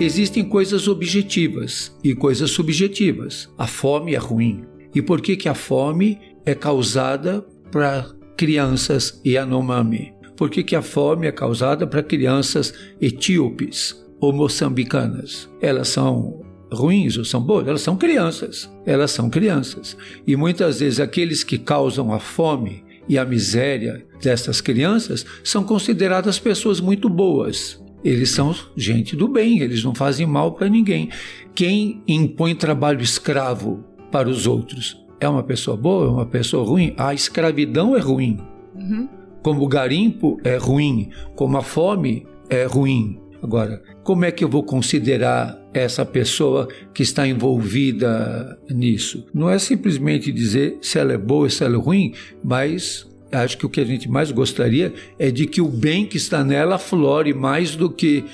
Existem coisas objetivas e coisas subjetivas. A fome é ruim. E por que, que a fome é causada para crianças Yanomami? Por que, que a fome é causada para crianças etíopes ou moçambicanas? Elas são ruins ou são boas? Elas são crianças. Elas são crianças. E muitas vezes aqueles que causam a fome e a miséria dessas crianças são consideradas pessoas muito boas. Eles são gente do bem, eles não fazem mal para ninguém. Quem impõe trabalho escravo para os outros é uma pessoa boa, é uma pessoa ruim? A escravidão é ruim. Uhum. Como o garimpo é ruim, como a fome é ruim. Agora, como é que eu vou considerar essa pessoa que está envolvida nisso? Não é simplesmente dizer se ela é boa ou se ela é ruim, mas acho que o que a gente mais gostaria é de que o bem que está nela flore mais do que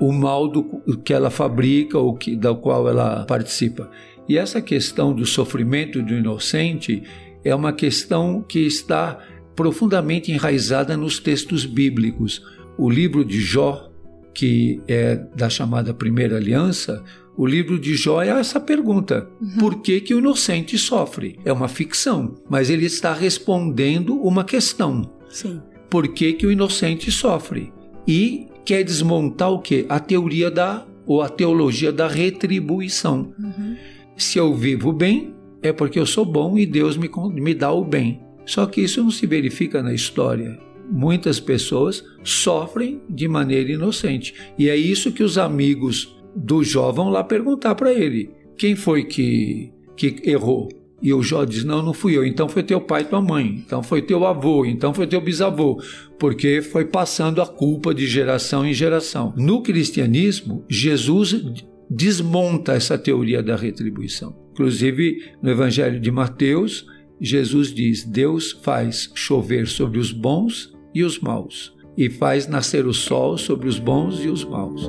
o mal do, que ela fabrica ou que, da qual ela participa. E essa questão do sofrimento do inocente é uma questão que está profundamente enraizada nos textos bíblicos. O livro de Jó, que é da chamada Primeira Aliança, o livro de Jó é essa pergunta: uhum. por que, que o inocente sofre? É uma ficção, mas ele está respondendo uma questão. Sim. Por que, que o inocente sofre? E quer desmontar o que? A teoria da ou a teologia da retribuição. Uhum. Se eu vivo bem, é porque eu sou bom e Deus me, me dá o bem. Só que isso não se verifica na história. Muitas pessoas sofrem de maneira inocente. E é isso que os amigos do Jó vão lá perguntar para ele: quem foi que, que errou? E o Jó diz: Não, não fui eu. Então foi teu pai e tua mãe. Então foi teu avô. Então foi teu bisavô. Porque foi passando a culpa de geração em geração. No cristianismo, Jesus desmonta essa teoria da retribuição. Inclusive, no Evangelho de Mateus, Jesus diz: Deus faz chover sobre os bons e os maus, e faz nascer o sol sobre os bons e os maus.